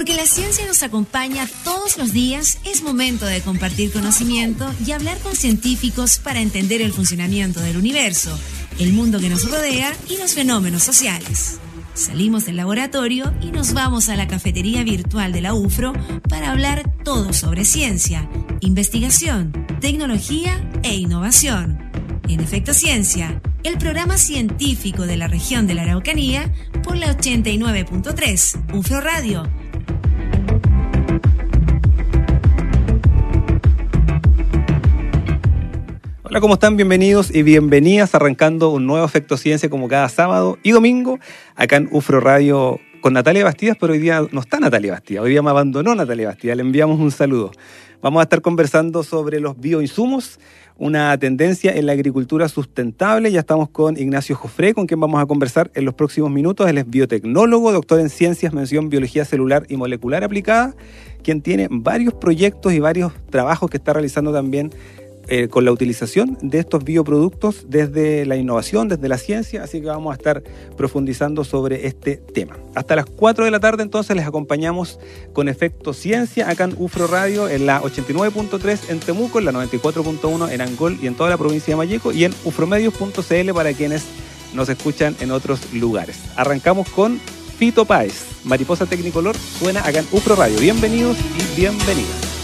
Porque la ciencia nos acompaña todos los días, es momento de compartir conocimiento y hablar con científicos para entender el funcionamiento del universo, el mundo que nos rodea y los fenómenos sociales. Salimos del laboratorio y nos vamos a la cafetería virtual de la UFRO para hablar todo sobre ciencia, investigación, tecnología e innovación. En Efecto Ciencia, el programa científico de la región de la Araucanía por la 89.3 UFRO Radio Hola, ¿cómo están? Bienvenidos y bienvenidas arrancando un nuevo Efecto Ciencia como cada sábado y domingo acá en UFRO Radio con Natalia Bastidas, pero hoy día no está Natalia Bastidas, hoy día me abandonó Natalia Bastidas, le enviamos un saludo. Vamos a estar conversando sobre los bioinsumos, una tendencia en la agricultura sustentable. Ya estamos con Ignacio Jofré, con quien vamos a conversar en los próximos minutos. Él es biotecnólogo, doctor en ciencias, mención biología celular y molecular aplicada, quien tiene varios proyectos y varios trabajos que está realizando también eh, con la utilización de estos bioproductos desde la innovación, desde la ciencia, así que vamos a estar profundizando sobre este tema. Hasta las 4 de la tarde entonces les acompañamos con Efecto Ciencia acá en UFRO Radio en la 89.3 en Temuco, en la 94.1 en Angol y en toda la provincia de Mayeco y en ufromedios.cl para quienes nos escuchan en otros lugares. Arrancamos con Fito Páez, Mariposa Tecnicolor, suena acá en UFRO Radio. Bienvenidos y bienvenidas.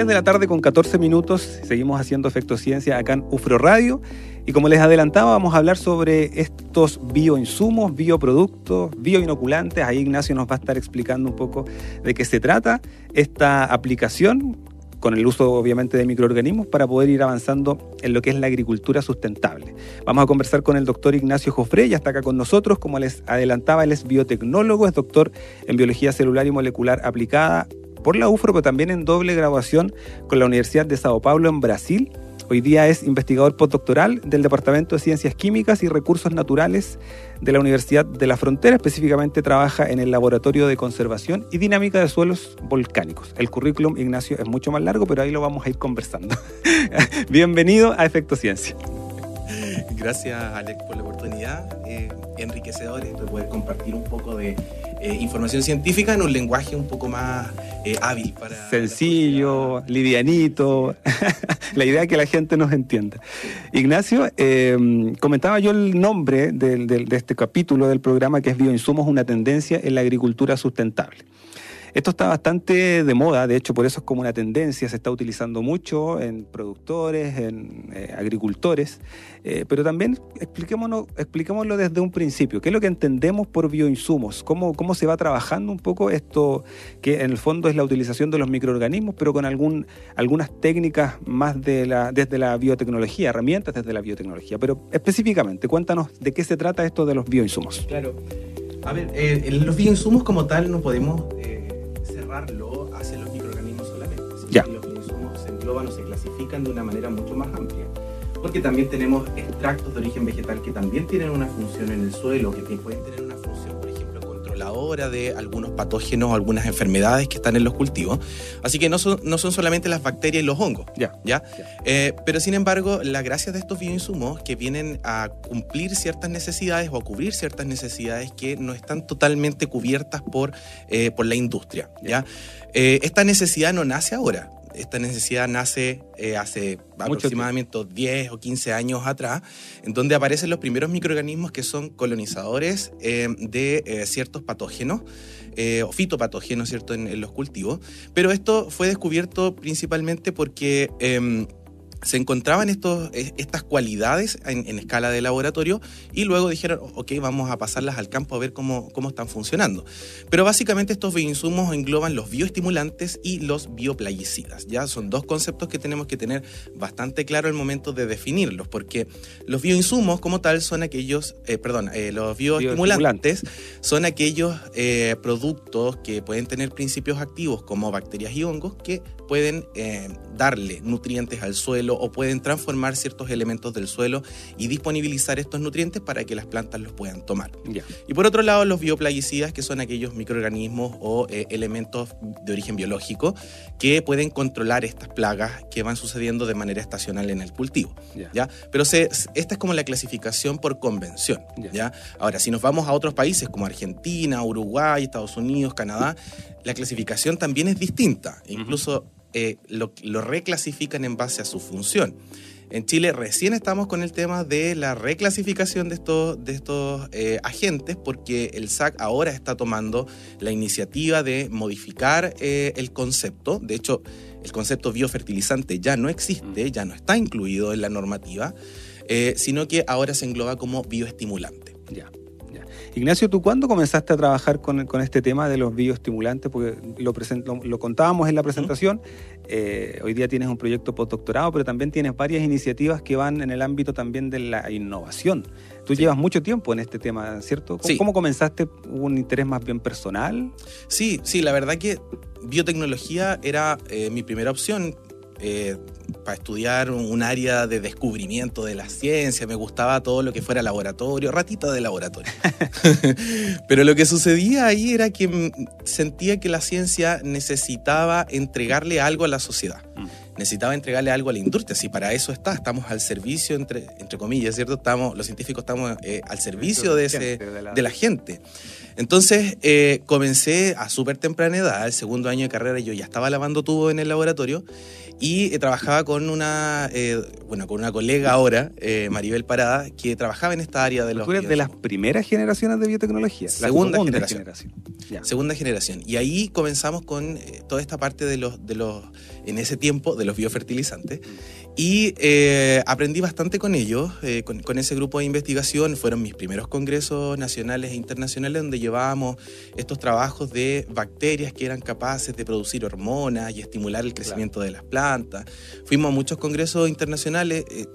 3 de la tarde con 14 minutos, seguimos haciendo Efecto Ciencia acá en UFRO Radio. Y como les adelantaba vamos a hablar sobre estos bioinsumos, bioproductos, bioinoculantes, ahí Ignacio nos va a estar explicando un poco de qué se trata esta aplicación con el uso obviamente de microorganismos para poder ir avanzando en lo que es la agricultura sustentable. Vamos a conversar con el doctor Ignacio Jofré, ya está acá con nosotros, como les adelantaba, él es biotecnólogo, es doctor en biología celular y molecular aplicada, por la UFRO, pero también en doble graduación con la Universidad de Sao Paulo en Brasil. Hoy día es investigador postdoctoral del Departamento de Ciencias Químicas y Recursos Naturales de la Universidad de la Frontera. Específicamente trabaja en el Laboratorio de Conservación y Dinámica de Suelos Volcánicos. El currículum, Ignacio, es mucho más largo, pero ahí lo vamos a ir conversando. Bienvenido a Efecto Ciencia. Gracias, Alex, por la oportunidad. Eh, enriquecedor de poder compartir un poco de eh, información científica en un lenguaje un poco más eh, hábil para... Sencillo, livianito, la idea es que la gente nos entienda. Ignacio, em, comentaba yo el nombre de este capítulo del programa que es Bioinsumos, una tendencia en la agricultura sustentable. Esto está bastante de moda, de hecho por eso es como una tendencia, se está utilizando mucho en productores, en eh, agricultores, eh, pero también expliquémonos, expliquémoslo desde un principio, qué es lo que entendemos por bioinsumos, cómo, cómo se va trabajando un poco esto, que en el fondo es la utilización de los microorganismos, pero con algún, algunas técnicas más de la, desde la biotecnología, herramientas desde la biotecnología, pero específicamente, cuéntanos de qué se trata esto de los bioinsumos. Claro. A ver, eh, los bioinsumos como tal no podemos lo hacia los microorganismos solamente. Ya. Los insumos se engloban o se clasifican de una manera mucho más amplia. Porque también tenemos extractos de origen vegetal que también tienen una función en el suelo, que pueden tener una de algunos patógenos o algunas enfermedades que están en los cultivos. Así que no son, no son solamente las bacterias y los hongos. Ya. ¿ya? Eh, pero sin embargo, la gracia de estos bioinsumos que vienen a cumplir ciertas necesidades o a cubrir ciertas necesidades que no están totalmente cubiertas por, eh, por la industria. ¿ya? Eh, esta necesidad no nace ahora esta necesidad nace eh, hace aproximadamente 10 o 15 años atrás, en donde aparecen los primeros microorganismos que son colonizadores eh, de eh, ciertos patógenos. o fitopatógenos, ¿cierto?, en, los cultivos. Pero esto fue descubierto principalmente porque em, se encontraban estos, e, estas cualidades en, escala de laboratorio y luego dijeron, ok, vamos a pasarlas al campo a ver cómo, cómo están funcionando. Pero básicamente estos bioinsumos engloban los bioestimulantes y los bioplaguicidas. Ya son dos conceptos que tenemos que tener bastante claro al momento de definirlos, porque los bioinsumos como tal son aquellos, eh, perdón, eh, los bioestimulantes son aquellos eh, productos que pueden tener principios activos como bacterias y hongos que pueden darle nutrientes al suelo, suelo o pueden transformar ciertos elementos del suelo y disponibilizar estos nutrientes para que las plantas los puedan tomar. Y por otro lado, los bioplaguicidas, que son aquellos microorganismos o eh, elementos de origen biológico que pueden controlar estas plagas que van sucediendo de manera estacional en el cultivo. ¿ya? Pero se, esta es como la clasificación por convención. ¿ya? Ahora, si nos vamos a otros países como Argentina, Uruguay, Estados Unidos, Canadá, la clasificación también es distinta. Incluso eh, lo, reclasifican en base a su función. En Chile recién estamos con el tema de la reclasificación de estos, de estos eh, agentes porque el SAC ahora está tomando la iniciativa de modificar eh, el concepto. De hecho, el concepto biofertilizante ya no existe, ya no está incluido en la normativa, sino que ahora se engloba como bioestimulante. Ya. Ignacio, ¿tú cuándo comenzaste a trabajar con, este tema de los bioestimulantes? Porque lo, lo, contábamos en la presentación. Eh, hoy día tienes un proyecto postdoctorado, pero también tienes varias iniciativas que van en el ámbito también de la innovación. Tú llevas mucho tiempo en este tema, ¿cierto? ¿Cómo, ¿Cómo comenzaste? ¿Hubo un interés más bien personal? Sí, sí, la verdad que biotecnología era eh, mi primera opción. Eh, para estudiar un área de descubrimiento de la ciencia, me gustaba todo lo que fuera laboratorio, ratita de laboratorio. Pero lo que sucedía ahí era que sentía que la ciencia necesitaba entregarle algo a la sociedad. Mm. Necesitaba entregarle algo a la industria, si para eso está, estamos al servicio, entre, entre comillas, ¿cierto? Estamos, los científicos estamos eh, al servicio de, ese, de, la... gente. Entonces eh, comencé a súper temprana edad, el segundo año de carrera, yo ya estaba lavando tubo en el laboratorio y eh, trabajaba con una, eh, bueno, con una colega ahora, eh, Maribel Parada, que trabajaba en esta área de los... ¿Tú eres de las primeras generaciones de biotecnología? Segunda, generación. Segunda generación. Y ahí comenzamos con toda esta parte de los, de los, en ese tiempo, de los biofertilizantes. Y aprendí bastante con ellos, con, con, ese grupo de investigación. Fueron mis primeros congresos nacionales e internacionales donde llevábamos estos trabajos de bacterias que eran capaces de producir hormonas y estimular el crecimiento de las plantas Fuimos a muchos congresos internacionales, eh,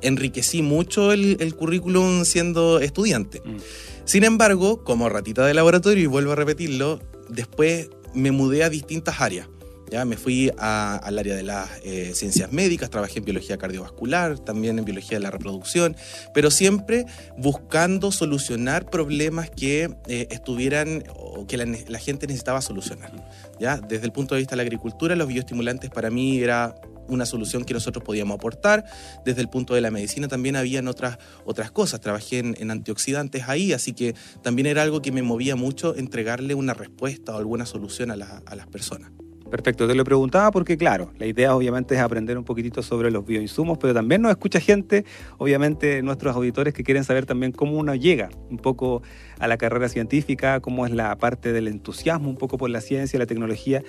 enriquecí mucho el, currículum siendo estudiante. Mm. Sin embargo, como ratita de laboratorio, y vuelvo a repetirlo, después me mudé a distintas áreas. Ya me fui al área de las eh, ciencias médicas, trabajé en biología cardiovascular, también en biología de la reproducción, pero siempre buscando solucionar problemas que eh, estuvieran o que la, gente necesitaba solucionar. ¿ya? Desde el punto de vista de la agricultura, los bioestimulantes para mí era una solución que nosotros podíamos aportar. Desde el punto de la medicina también habían otras, otras cosas. Trabajé en, antioxidantes ahí, así que también era algo que me movía mucho entregarle una respuesta o alguna solución a, a las personas. Perfecto, te lo preguntaba porque, claro, la idea obviamente es aprender un poquitito sobre los bioinsumos, pero también nos escucha gente, obviamente nuestros auditores que quieren saber también cómo uno llega un poco a la carrera científica, cómo es la parte del entusiasmo un poco por la ciencia, la tecnología,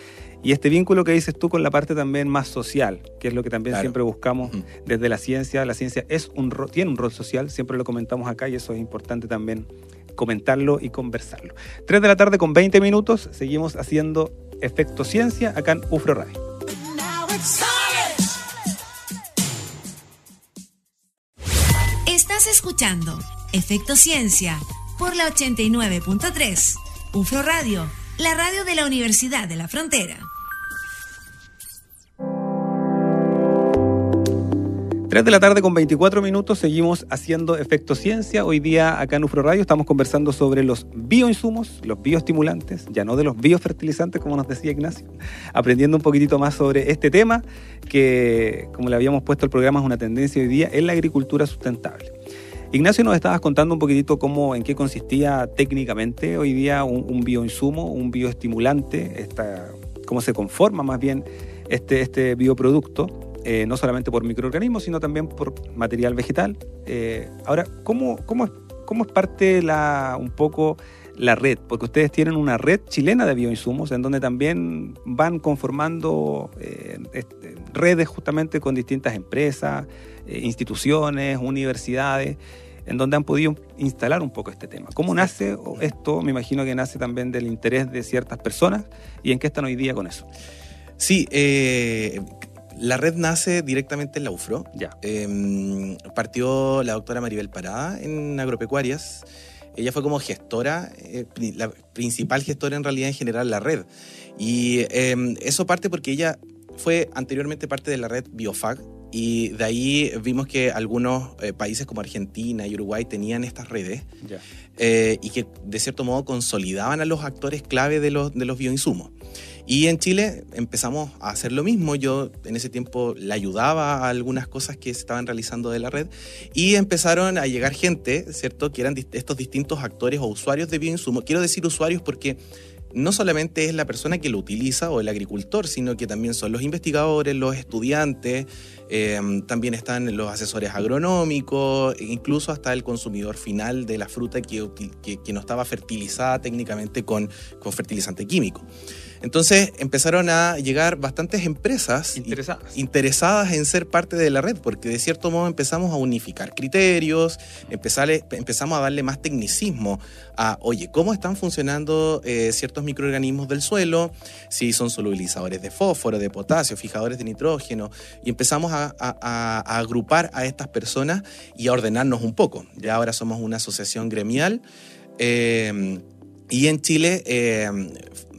y este vínculo que dices tú con la parte también más social, que es lo que también siempre buscamos desde la ciencia. La ciencia es un tiene un rol social, siempre lo comentamos acá y eso es importante también comentarlo y conversarlo. 3 de la tarde con 20 minutos, seguimos haciendo Efecto Ciencia acá en UFRO Radio. Estás escuchando Efecto Ciencia por la 89.3. UFRO Radio, la radio de la Universidad de la Frontera. 3 de la tarde con 24 minutos seguimos haciendo Efecto Ciencia. Hoy día acá en UFRO Radio estamos conversando sobre los bioinsumos, los bioestimulantes, ya no de los biofertilizantes como nos decía Ignacio, aprendiendo un poquitito más sobre este tema que como le habíamos puesto al programa es una tendencia hoy día en la agricultura sustentable. Ignacio, nos estabas contando un poquitito cómo, en qué consistía técnicamente hoy día un, bioinsumo, un bioestimulante, esta, cómo se conforma más bien este, este bioproducto. Eh, no solamente por microorganismos, sino también por material vegetal. Eh, ahora, ¿cómo, cómo, cómo es parte la, un poco la red? Porque ustedes tienen una red chilena de bioinsumos en donde también van conformando eh, redes justamente con distintas empresas, instituciones, universidades en donde han podido instalar un poco este tema. ¿Cómo nace esto? Me imagino que nace también del interés de ciertas personas y en qué están hoy día con eso. Sí, eh, la red nace directamente en la UFRO. Ya. Em, partió la doctora Maribel Parada en agropecuarias. Ella fue como gestora, eh, la principal gestora en realidad en general la red. Y em, eso parte porque ella fue anteriormente parte de la red Biofag, y de ahí vimos que algunos eh, países como Argentina y Uruguay tenían estas redes eh, y que de cierto modo consolidaban a los actores clave de los, de los bioinsumos. Y en Chile empezamos a hacer lo mismo. Yo en ese tiempo le ayudaba a algunas cosas que se estaban realizando de la red y empezaron a llegar gente, ¿cierto? Que eran estos distintos actores o usuarios de bioinsumos. Quiero decir usuarios porque no solamente es la persona que lo utiliza o el agricultor, sino que también son los investigadores, los estudiantes, eh, también están los asesores agronómicos, e incluso hasta el consumidor final de la fruta que, que- que no estaba fertilizada técnicamente con, con fertilizante químico. Entonces empezaron a llegar bastantes empresas Interesadas. interesadas en ser parte de la red, porque de cierto modo empezamos a unificar criterios, empezamos a darle más tecnicismo a, oye, cómo están funcionando eh, ciertos microorganismos del suelo, si son solubilizadores de fósforo, de potasio, fijadores de nitrógeno, y empezamos a, a- a- a agrupar a estas personas y a ordenarnos un poco. Ya ahora somos una asociación gremial. eh, y en Chile eh,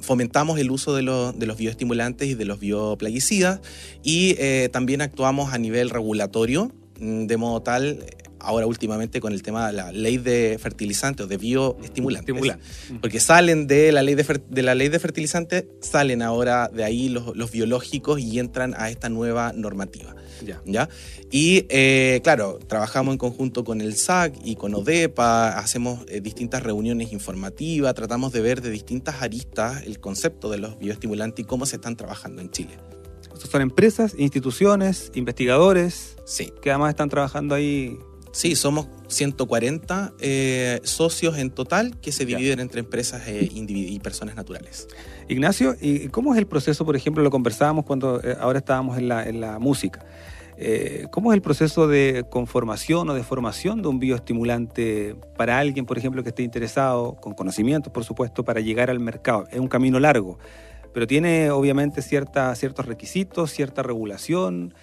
fomentamos el uso de, los- de los bioestimulantes y de los bioplaguicidas y eh, también actuamos a nivel regulatorio, mm, de modo tal, ahora últimamente con el tema de la ley de fertilizantes o de bioestimulantes. Estimulantes. Porque salen de la ley de, fer- de la ley de fertilizantes, salen ahora de ahí los, los biológicos y entran a esta nueva normativa. Ya. ¿ya? Y eh, claro, trabajamos en conjunto con el SAC y con ODEPA, hacemos eh, distintas reuniones informativas, tratamos de ver de distintas aristas el concepto de los bioestimulantes y cómo se están trabajando en Chile. Estos son empresas, instituciones, investigadores Sí, que además están trabajando ahí. Sí, somos 140 eh, socios en total que se Ya. dividen entre empresas eh, y personas naturales. Ignacio, ¿y cómo es el proceso, por ejemplo, lo conversábamos cuando eh, ahora estábamos en la, en la música? Eh, ¿Cómo es el proceso de conformación o de formación de un bioestimulante para alguien, por ejemplo, que esté interesado, con conocimientos, por supuesto, para llegar al mercado? Es un camino largo, pero tiene obviamente cierta, ciertos requisitos, cierta regulación.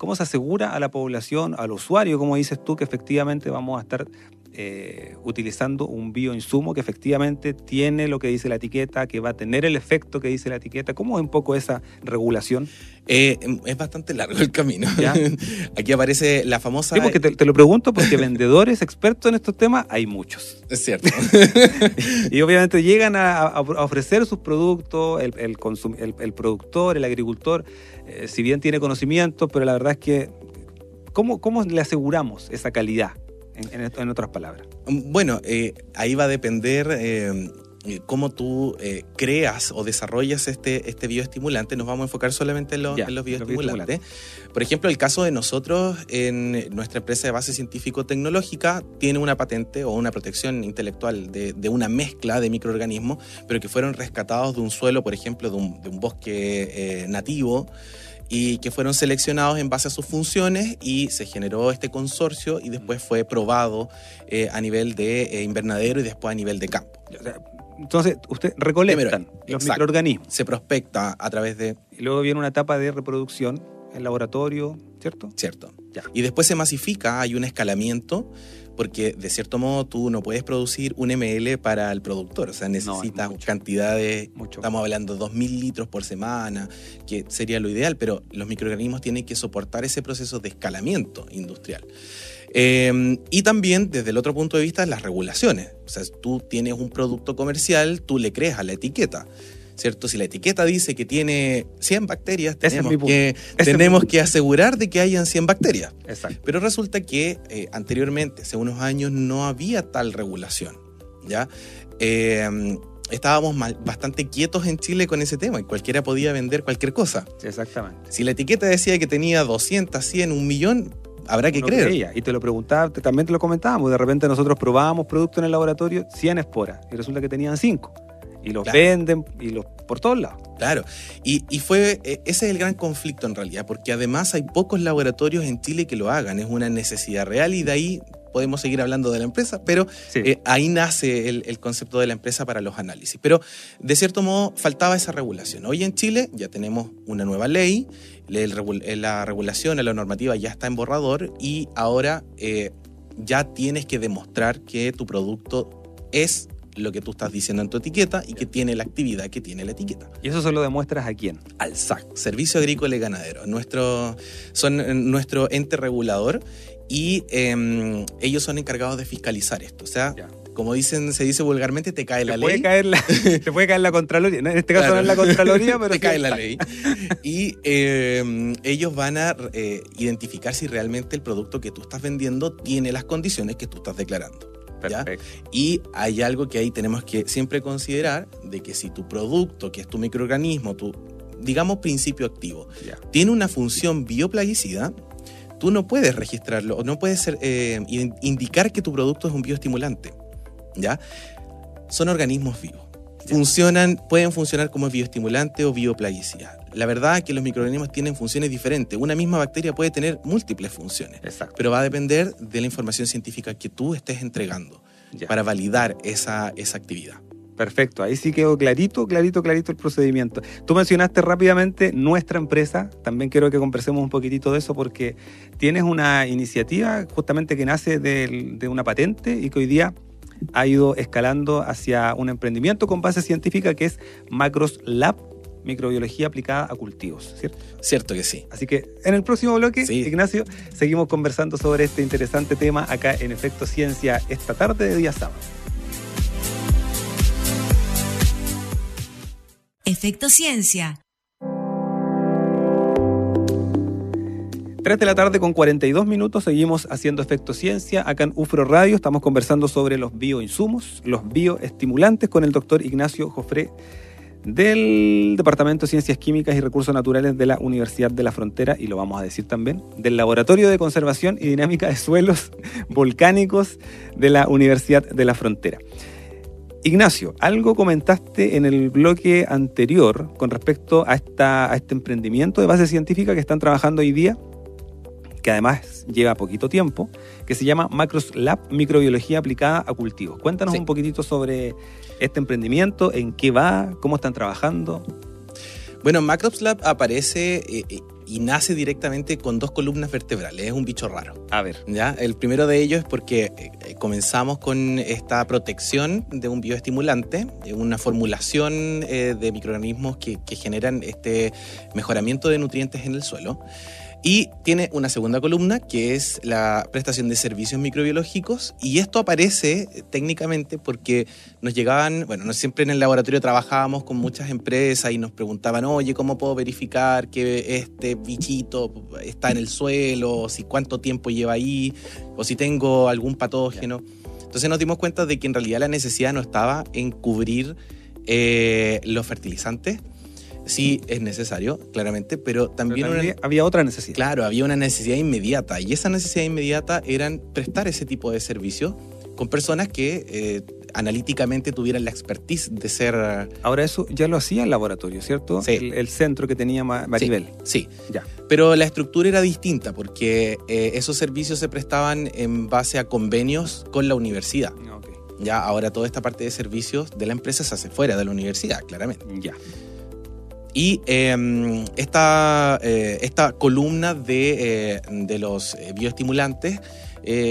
¿Cómo se asegura a la población, al usuario, como dices tú, que efectivamente vamos a estar eh, utilizando un bioinsumo que efectivamente tiene lo que dice la etiqueta, que va a tener el efecto que dice la etiqueta? ¿Cómo es un poco esa regulación? Eh, es bastante largo el camino. Ya. Aquí aparece la famosa... Sí, porque te, te lo pregunto porque vendedores expertos en estos temas hay muchos. Es cierto. Y obviamente llegan a, ofrecer sus productos, el, el consum- el- el productor, el agricultor, eh, si bien tiene conocimiento, pero la verdad es que, ¿cómo, cómo le aseguramos esa calidad? En, en en otras palabras. Bueno, eh, ahí va a depender eh, cómo tú eh, creas o desarrollas este, este bioestimulante. Nos vamos a enfocar solamente en, los- Ya, en los los bioestimulantes. Por ejemplo, el caso de nosotros en nuestra empresa de base científico-tecnológica tiene una patente o una protección intelectual de, de una mezcla de microorganismos, pero que fueron rescatados de un suelo, por ejemplo, de un, de un bosque eh, nativo y que fueron seleccionados en base a sus funciones y se generó este consorcio y después fue probado eh, a nivel de eh, invernadero y después a nivel de campo. Entonces, ustedes recolectan Primero, los exacto. microorganismos Se prospecta a través de, y luego viene una etapa de reproducción en laboratorio, ¿cierto? ¿cierto? Ya. Y después se masifica, hay un escalamiento, porque de cierto modo tú no puedes producir un ml para el productor, o sea, necesitas cantidades, Mucho. estamos hablando de 2.000 litros por semana, que sería lo ideal, pero los microorganismos tienen que soportar ese proceso de escalamiento industrial. Eh, y también desde el otro punto de vista las regulaciones. O sea, tú tienes un producto comercial, tú le crees a la etiqueta. ¿Cierto? Si la etiqueta dice que tiene 100 bacterias, es tenemos, que, tenemos que asegurar de que hayan 100 bacterias. Exacto. Pero resulta que eh, anteriormente, hace unos años, no había tal regulación. ¿ya? Eh, estábamos mal- bastante quietos en Chile con ese tema y cualquiera podía vender cualquier cosa. Exactamente. Si la etiqueta decía que tenía 200, 100, un millón, habrá que Uno creer. creía, Y te lo preguntaba, te- también te lo comentábamos. De repente nosotros probábamos productos en el laboratorio, 100 esporas, y resulta que tenían 5. Y los Claro. venden y los por todos lados. Claro, y, y fue, eh, ese es el gran conflicto en realidad, porque además hay pocos laboratorios en Chile que lo hagan, es una necesidad real y de ahí podemos seguir hablando de la empresa, pero Sí. eh, ahí nace el, el concepto de la empresa para los análisis. Pero de cierto modo faltaba esa regulación. Hoy en Chile ya tenemos una nueva ley, el eh, la regulación, la normativa ya está en borrador y ahora eh, ya tienes que demostrar que tu producto es lo que tú estás diciendo en tu etiqueta y que tiene la actividad que tiene la etiqueta. ¿Y eso se lo demuestras a quién? Al SAC, Servicio Agrícola y Ganadero. Nuestro, son eh, nuestro ente regulador y em, ellos son encargados de fiscalizar esto. O sea, Ya. como dicen, se dice vulgarmente, te cae la te ley. Puede caer la, te puede caer la Contraloría. En este caso Claro. no es la Contraloría, pero te sí cae la ley. Y eh, ellos van a eh, identificar si realmente el producto que tú estás vendiendo tiene las condiciones que tú estás declarando. ¿Ya? Perfecto. Y hay algo que ahí tenemos que siempre considerar, de que si tu producto, que es tu microorganismo, tu, digamos, principio activo, Ya. tiene una función bioplaguicida, tú no puedes registrarlo, o no puedes ser, eh, in- indicar que tu producto es un bioestimulante. ¿Ya? Son organismos vivos. Funcionan, pueden funcionar como bioestimulante o bioplaguicida. La verdad es que los microorganismos tienen funciones diferentes. Una misma bacteria puede tener múltiples funciones, Exacto. pero va a depender de la información científica que tú estés entregando Ya. para validar esa, esa actividad. Perfecto, ahí sí quedó clarito, clarito, clarito el procedimiento. Tú mencionaste rápidamente nuestra empresa, también quiero que conversemos un poquitito de eso porque tienes una iniciativa justamente que nace del- de una patente y que hoy día ha ido escalando hacia un emprendimiento con base científica que es Macros Lab, microbiología aplicada a cultivos, ¿cierto? Cierto que sí. Así que en el próximo bloque, Sí. Ignacio, seguimos conversando sobre este interesante tema acá en Efecto Ciencia esta tarde de día sábado. Efecto Ciencia. 3 de la tarde con 42 minutos, seguimos haciendo Efecto Ciencia acá en UFRO Radio. Estamos conversando sobre los bioinsumos, los bioestimulantes con el doctor Ignacio Jofré del Departamento de Ciencias Químicas y Recursos Naturales de la Universidad de la Frontera y lo vamos a decir también del Laboratorio de Conservación y Dinámica de Suelos Volcánicos de la Universidad de la Frontera. Ignacio, algo comentaste en el bloque anterior con respecto a, esta, a este emprendimiento de base científica que están trabajando hoy día, que además lleva poquito tiempo, que se llama Macros Lab Microbiología Aplicada a Cultivos. Cuéntanos Sí. un poquitito sobre este emprendimiento, en qué va, cómo están trabajando. Bueno, Macrops Lab aparece eh, eh, y nace directamente con dos columnas vertebrales. Es un bicho raro. A ver, ¿ya? El primero de ellos es porque eh, comenzamos con esta protección de un bioestimulante, de una formulación eh, de microorganismos que, que generan este mejoramiento de nutrientes en el suelo. Y tiene una segunda columna que es la prestación de servicios microbiológicos y esto aparece eh, técnicamente porque nos llegaban, bueno, no siempre en el laboratorio trabajábamos con muchas empresas y nos preguntaban, oye, ¿cómo puedo verificar que este bichito está en el suelo? O si cuánto tiempo lleva ahí, o si tengo algún patógeno. Entonces nos dimos cuenta de que en realidad la necesidad no estaba en cubrir eh, los fertilizantes. Sí es necesario, claramente, pero también, pero una- también había otra necesidad. Claro, había una necesidad inmediata y esa necesidad inmediata eran prestar ese tipo de servicio con personas que eh, analíticamente tuvieran la expertise de ser... Ahora eso ya lo hacía el laboratorio, ¿cierto? Sí. El, el centro que tenía Ma- Maribel. Sí, Ya. pero la estructura era distinta porque eh, esos servicios se prestaban en base a convenios con la universidad. Ok. Ya ahora toda esta parte de servicios de la empresa se hace fuera de la universidad, claramente. Ya. Y eh, esta, eh, esta columna de, eh, de los eh, bioestimulantes,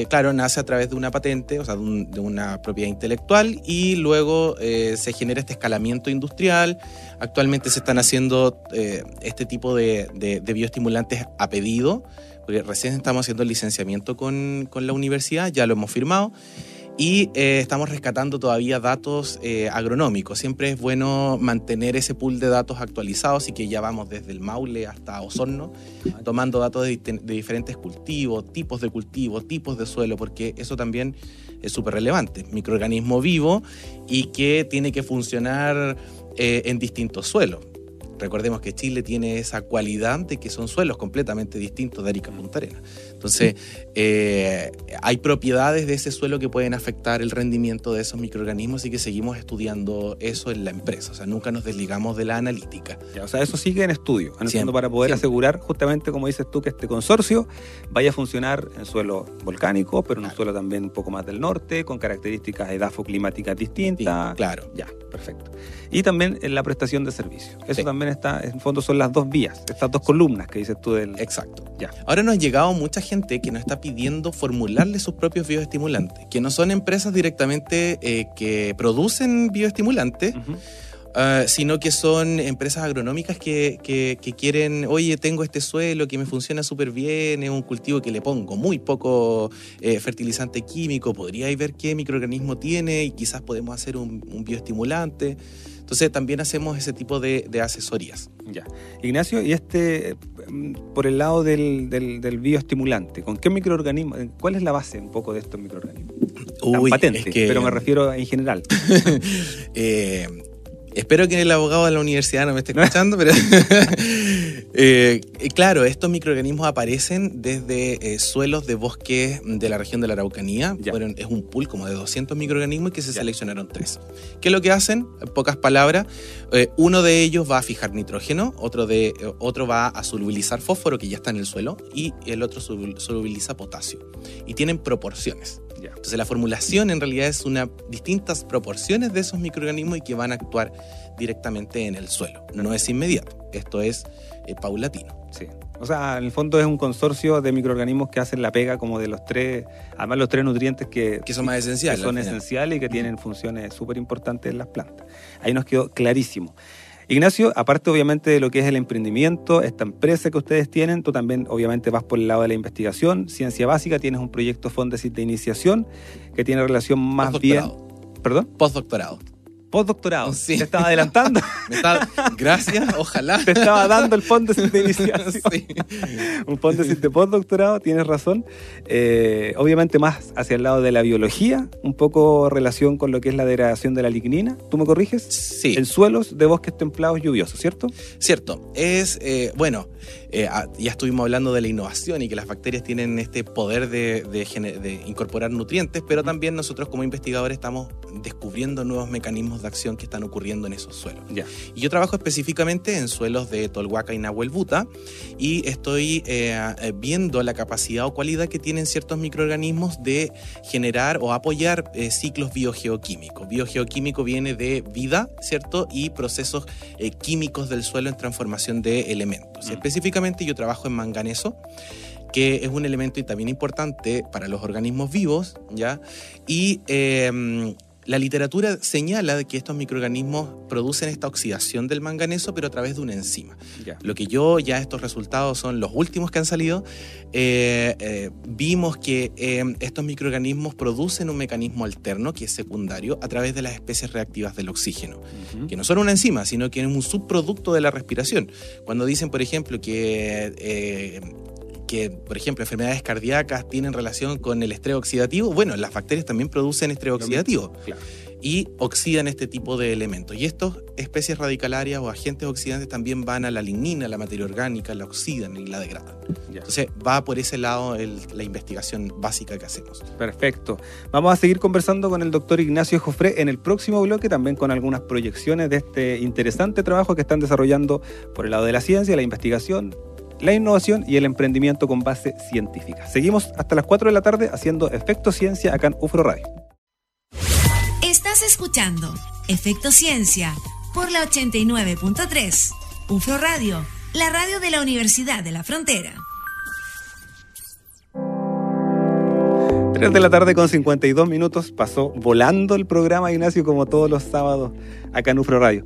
claro, nace a través de una patente, o sea, de, un- de una propiedad intelectual, y luego se genera este escalamiento industrial. Actualmente se están haciendo este tipo de, de- de bioestimulantes a pedido, porque recién estamos haciendo el licenciamiento con, con la universidad, ya lo hemos firmado. Y eh, estamos rescatando todavía datos eh, agronómicos. Siempre es bueno mantener ese pool de datos actualizados y que ya vamos desde el Maule hasta Osorno, tomando datos de, diferentes cultivos, tipos de cultivos, tipos de suelo, porque eso también es súper relevante. Microorganismo vivo y que tiene que funcionar eh, en distintos suelos. Recordemos que Chile tiene esa cualidad de que son suelos completamente distintos de Arica a Punta Arenas. Entonces, eh, hay propiedades de ese suelo que pueden afectar el rendimiento de esos microorganismos y que seguimos estudiando eso en la empresa. O sea, nunca nos desligamos de la analítica. Ya, o sea, eso sigue en estudio, en Siempre, para poder siempre. asegurar, justamente como dices tú, que este consorcio vaya a funcionar en suelo volcánico, pero en un suelo también un poco más del norte, con características edafoclimáticas distintas. Sí, claro. Ya, perfecto. Y también en la prestación de servicios. Eso Sí. también en esta, en fondo son las dos vías, estas dos columnas que dices tú del... Exacto. Ya. Ahora nos ha llegado mucha gente que nos está pidiendo formularle sus propios bioestimulantes, que no son empresas directamente eh, que producen bioestimulantes, Ah, sino que son empresas agronómicas que, que, quieren, oye, tengo este suelo que me funciona súper bien, es un cultivo que le pongo muy poco eh, fertilizante químico, podría ver qué microorganismo tiene y quizás podemos hacer un, bioestimulante. Entonces también hacemos ese tipo de, de, asesorías. Ya. Ignacio, y este, mm, por el lado del, del, bioestimulante, ¿con qué microorganismo, cuál es la base un poco de estos microorganismos? Uy, patente, pero me refiero en general. eh, Espero que el abogado de la universidad no me esté escuchando, pero eh, claro, estos microorganismos aparecen desde eh, suelos de bosques de la región de la Araucanía. es un pool como de 200 microorganismos y que se seleccionaron tres. ¿Qué es lo que hacen? En pocas palabras, eh, uno de ellos va a fijar nitrógeno, otro, de, otro va a solubilizar fósforo que ya está en el suelo y el otro solubiliza potasio. Y tienen proporciones. Entonces la formulación en realidad es una distintas proporciones de esos microorganismos y que van a actuar directamente en el suelo. No es inmediato, esto es eh, paulatino. Sí. O sea, en el fondo es un consorcio de microorganismos que hacen la pega como de los tres, además los tres nutrientes que, que son más esenciales. Que son esenciales y que tienen funciones súper importantes en las plantas. Ahí nos quedó clarísimo. Ignacio, aparte obviamente de lo que es el emprendimiento, esta empresa que ustedes tienen, tú también obviamente vas por el lado de la investigación, ciencia básica, tienes un proyecto Fondesit de iniciación que tiene relación más bien... ¿Perdón? Postdoctorado postdoctorado. Sí. Te estaba adelantando. gracias, ojalá. Te estaba dando el fondo de iniciación. Sí. Un fondo de postdoctorado, tienes razón. Eh, obviamente más hacia el lado de la biología, un poco relación con lo que es la degradación de la lignina. ¿Tú me corriges? Sí. En suelos de bosques templados lluviosos, ¿cierto? Cierto. Es, eh, bueno, eh, ah, ya estuvimos hablando de la innovación y que las bacterias tienen este poder de, de, incorporar nutrientes, pero también nosotros como investigadores estamos descubriendo nuevos mecanismos de acción que están ocurriendo en esos suelos. Y yo trabajo específicamente en suelos de Tolhuaca y Nahuel Buta y estoy eh, eh, viendo la capacidad o cualidad que tienen ciertos microorganismos de generar o apoyar ciclos biogeoquímicos. Biogeoquímico viene de vida, ¿cierto? Y procesos químicos del suelo en transformación de elementos. Mm. Específicamente yo trabajo en manganeso, que es un elemento también importante para los organismos vivos, ¿ya? Y em, la literatura señala que estos microorganismos producen esta oxidación del manganeso, pero a través de una enzima. Lo que yo, ya estos resultados son los últimos que han salido, eh, eh, vimos que em, estos microorganismos producen un mecanismo alterno, que es secundario, a través de las especies reactivas del oxígeno, que no son una enzima, sino que es un subproducto de la respiración. Cuando dicen, por ejemplo, que eh, que, por ejemplo, enfermedades cardíacas tienen relación con el estrés oxidativo, bueno, las bacterias también producen estrés oxidativo. Y oxidan este tipo de elementos. Y estas especies radicalarias o agentes oxidantes también van a la lignina, la materia orgánica, la oxidan y la degradan. Entonces va por ese lado la investigación básica que hacemos. Perfecto. Vamos a seguir conversando con el doctor Ignacio Jofré en el próximo bloque, también con algunas proyecciones de este interesante trabajo que están desarrollando por el lado de la ciencia, la investigación, la innovación y el emprendimiento con base científica. Seguimos hasta las 4 de la tarde haciendo Efecto Ciencia acá en UFRO Radio. Estás escuchando Efecto Ciencia por la 89.3. UFRO Radio, la radio de la Universidad de la Frontera. 3 de la tarde con 52 minutos pasó volando el programa Ignacio como todos los sábados acá en UFRO Radio.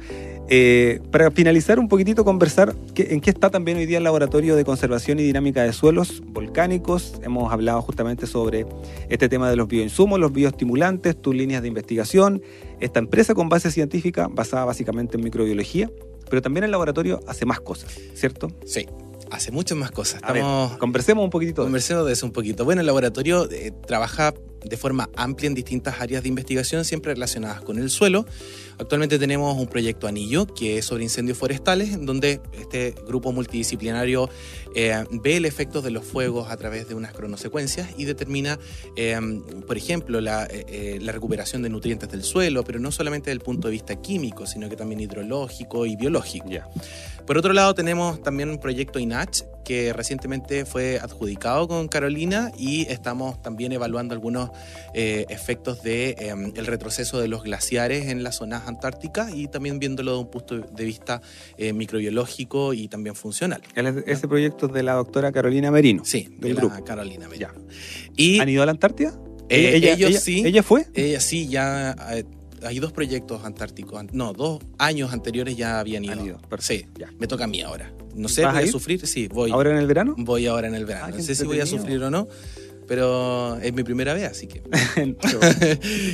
Eh, para finalizar un poquitito, conversar en qué está también hoy día el Laboratorio de Conservación y Dinámica de Suelos Volcánicos. Hemos hablado justamente sobre este tema de los bioinsumos, los bioestimulantes, tus líneas de investigación. Esta empresa con base científica basada básicamente en microbiología, pero también el laboratorio hace más cosas, ¿cierto? Sí. Hace muchas más cosas. conversemos un poquitito. Conversemos de eso un poquito. Bueno, el laboratorio eh, trabaja de forma amplia en distintas áreas de investigación, siempre relacionadas con el suelo. Actualmente tenemos un proyecto Anillo, que es sobre incendios forestales, en donde este grupo multidisciplinario eh, ve el efecto de los fuegos a través de unas cronosecuencias y determina, eh, por ejemplo, la, la, recuperación de nutrientes del suelo, pero no solamente desde el punto de vista químico, sino que también hidrológico y biológico. Por otro lado, tenemos también un proyecto INACH que recientemente fue adjudicado con Carolina y estamos también evaluando algunos eh, efectos de em, el retroceso de los glaciares en las zonas antárticas y también viéndolo de un punto de vista eh, microbiológico y también funcional. Ese proyecto es de la doctora Carolina Merino. Sí, del de grupo. la Carolina Merino. Y, ¿Han ido a la Antártida? Eh, ella, ellos ella- sí. ¿Ella fue? Ella sí, ya eh, hay dos proyectos antárticos. an- No, dos años anteriores ya habían ido. Ido, Sí, Ya. me toca a mí ahora. No sé, ¿Vas voy a ir? sufrir. Sí, voy. ¿Ahora en el verano? Voy ahora en el verano. Ah, no sé si voy a sufrir o no, pero es mi primera vez, así que.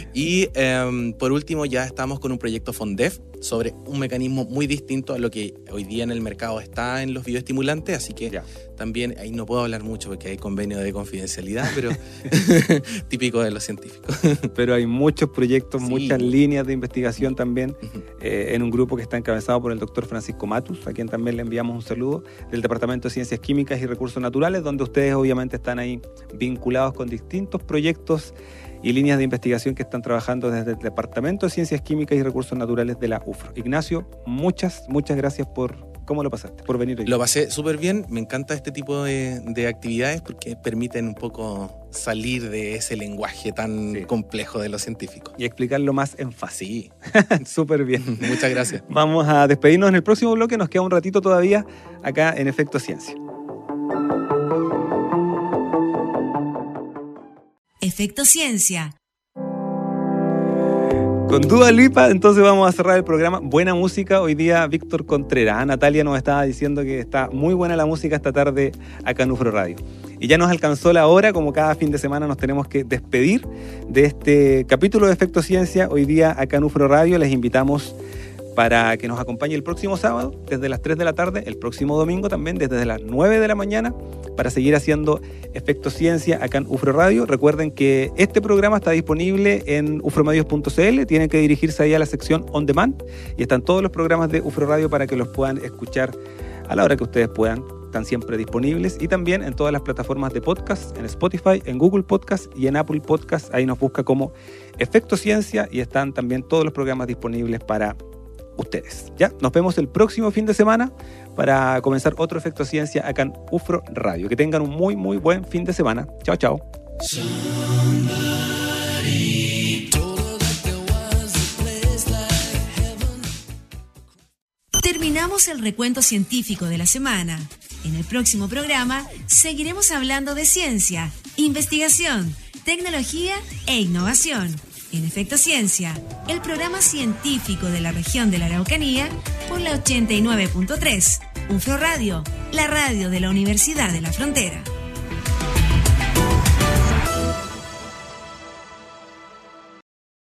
Y em, por último, ya estamos con un proyecto FONDEF sobre un mecanismo muy distinto a lo que hoy día en el mercado está en los bioestimulantes, así que Ya. también ahí no puedo hablar mucho porque hay convenio de confidencialidad, pero típico de los científicos. pero hay muchos proyectos, Sí. muchas líneas de investigación también eh, en un grupo que está encabezado por el doctor Francisco Matus, a quien también le enviamos un saludo, del Departamento de Ciencias Químicas y Recursos Naturales, donde ustedes obviamente están ahí vinculados con distintos proyectos y líneas de investigación que están trabajando desde el Departamento de Ciencias Químicas y Recursos Naturales de la UFRO. Ignacio, muchas, muchas gracias por cómo lo pasaste, por venir hoy. Lo pasé súper bien, me encanta este tipo de, de actividades porque permiten un poco salir de ese lenguaje tan Sí. complejo de los científicos. y explicarlo más en fácil. Súper bien. muchas gracias. Vamos a despedirnos en el próximo bloque, nos queda un ratito todavía acá en Efecto Ciencia. Efecto Ciencia. Con Dua Lipa, entonces vamos a cerrar el programa. Buena música. Hoy día Víctor Contreras. Ah, Natalia nos estaba diciendo que está muy buena la música esta tarde acá en Radio. Y ya nos alcanzó la hora, como cada fin de semana nos tenemos que despedir de este capítulo de Efecto Ciencia. Hoy día acá en Radio les invitamos para que nos acompañe el próximo sábado desde las 3 de la tarde, el próximo domingo también desde las 9 de la mañana para seguir haciendo Efecto Ciencia acá en Ufro Radio. Recuerden que este programa está disponible en ufromedios.cl, tienen que dirigirse ahí a la sección On Demand y están todos los programas de Ufro Radio para que los puedan escuchar a la hora que ustedes puedan. Están siempre disponibles y también en todas las plataformas de podcast, en Spotify, en Google Podcast y en Apple Podcast. Ahí nos busca como Efecto Ciencia y están también todos los programas disponibles para ustedes. Ya, nos vemos el próximo fin de semana para comenzar otro Efecto Ciencia acá en UFRO Radio. Que tengan un muy, muy buen fin de semana. Chao, chao. Terminamos el recuento científico de la semana. En el próximo programa seguiremos hablando de ciencia, investigación, tecnología e innovación. En Efecto Ciencia, el programa científico de la región de la Araucanía por la 89.3. UFRO Radio, la radio de la Universidad de la Frontera.